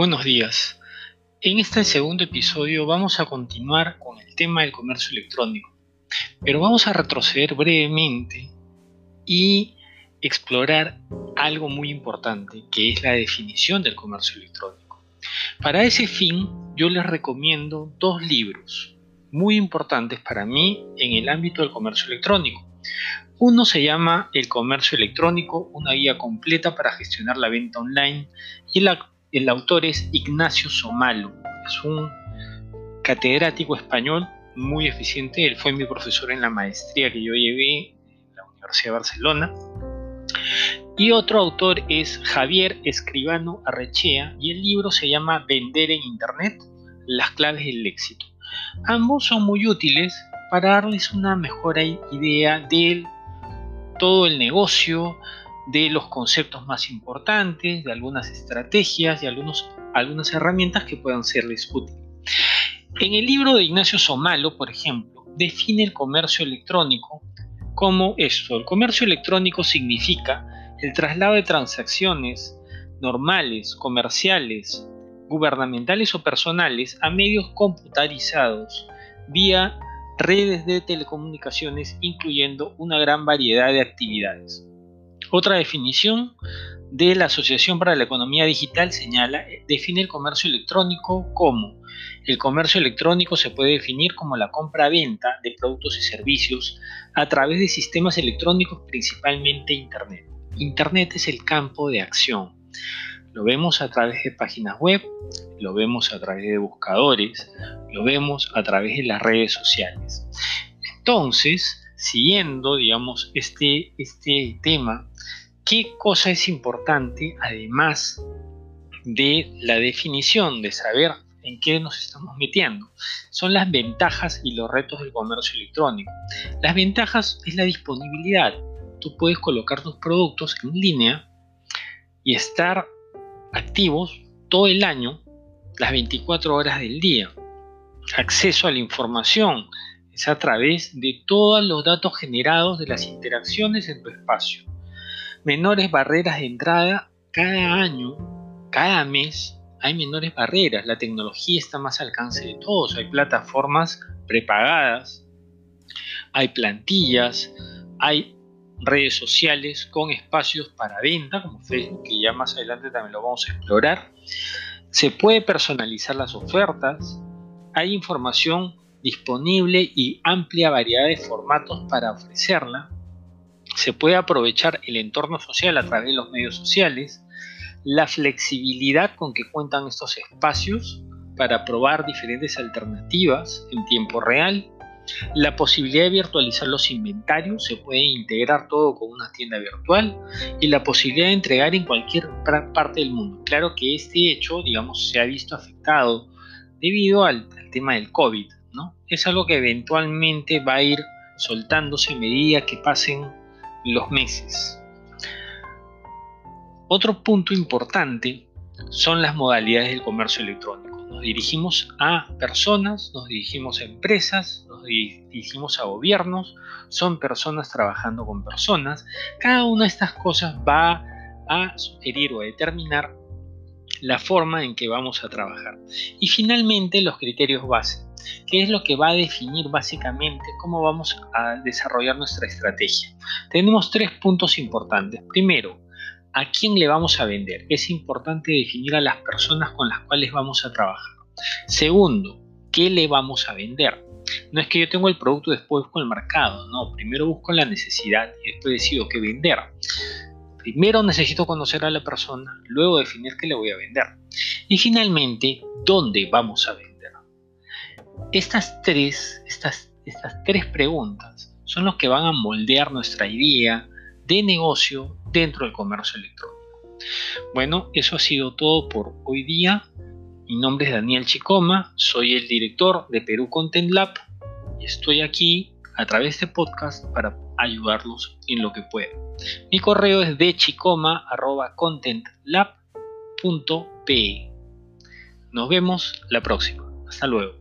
Buenos días. En este segundo episodio vamos a continuar con el tema del comercio electrónico, pero vamos a retroceder brevemente y explorar algo muy importante, que es la definición del comercio electrónico. Para ese fin, yo les recomiendo dos libros muy importantes para mí en el ámbito del comercio electrónico. Uno se llama El comercio electrónico, una guía completa para gestionar la venta online y la el autor es Ignacio Somalo, es un catedrático español muy eficiente, él fue mi profesor en la maestría que yo llevé en la Universidad de Barcelona. Y otro autor es Javier Escribano Arrechea y el libro se llama Vender en Internet, las claves del éxito. Ambos son muy útiles para darles una mejor idea de todo el negocio, de los conceptos más importantes, de algunas estrategias y algunos, algunas herramientas que puedan serles útiles. En el libro de Ignacio Somalo, por ejemplo, define el comercio electrónico como esto. El comercio electrónico significa el traslado de transacciones normales, comerciales, gubernamentales o personales a medios computarizados vía redes de telecomunicaciones incluyendo una gran variedad de actividades. Otra definición de la Asociación para la Economía Digital señala, define el comercio electrónico como el comercio electrónico se puede definir como la compra-venta de productos y servicios a través de sistemas electrónicos, principalmente Internet. Internet es el campo de acción. Lo vemos a través de páginas web, lo vemos a través de buscadores, lo vemos a través de las redes sociales. Entonces, siguiendo, digamos, este, este tema, ¿qué cosa es importante además de la definición, de saber en qué nos estamos metiendo? Son las ventajas y los retos del comercio electrónico. Las ventajas es la disponibilidad. Tú puedes colocar tus productos en línea y estar activos todo el año, las 24 horas del día. Acceso a la información, es a través de todos los datos generados de las interacciones en tu espacio. Menores barreras de entrada cada año, cada mes, hay menores barreras. La tecnología está más al alcance de todos. Hay plataformas prepagadas, hay plantillas, hay redes sociales con espacios para venta, como Facebook, que ya más adelante también lo vamos a explorar. Se puede personalizar las ofertas, hay información disponible y amplia variedad de formatos para ofrecerla. Se puede aprovechar el entorno social a través de los medios sociales, la flexibilidad con que cuentan estos espacios para probar diferentes alternativas en tiempo real, la posibilidad de virtualizar los inventarios, se puede integrar todo con una tienda virtual y la posibilidad de entregar en cualquier parte del mundo. Claro que este hecho, digamos, se ha visto afectado debido al, tema del COVID, es algo que eventualmente va a ir soltándose a medida que pasen los meses. Otro punto importante son las modalidades del comercio electrónico. Nos dirigimos a personas, nos dirigimos a empresas, nos dirigimos a gobiernos, son personas trabajando con personas. Cada una de estas cosas va a sugerir o a determinar la forma en que vamos a trabajar. Y finalmente los criterios base que es lo que va a definir básicamente cómo vamos a desarrollar nuestra estrategia. Tenemos tres puntos importantes. Primero, ¿a quién le vamos a vender? Es importante definir a las personas con las cuales vamos a trabajar. Segundo, ¿qué le vamos a vender? No es que yo tengo el producto después busco el mercado, no, primero busco la necesidad y después decido qué vender. Primero necesito conocer a la persona, luego definir qué le voy a vender. Y finalmente, ¿dónde vamos a vender? Estas tres, estas, estas tres preguntas son los que van a moldear nuestra idea de negocio dentro del comercio electrónico. Bueno, eso ha sido todo por hoy día. Mi nombre es Daniel Chicoma, soy el director de Perú Content Lab y estoy aquí a través de podcast para ayudarlos en lo que pueda. Mi correo es de chicoma.contentlab.pe. Nos vemos la próxima. Hasta luego.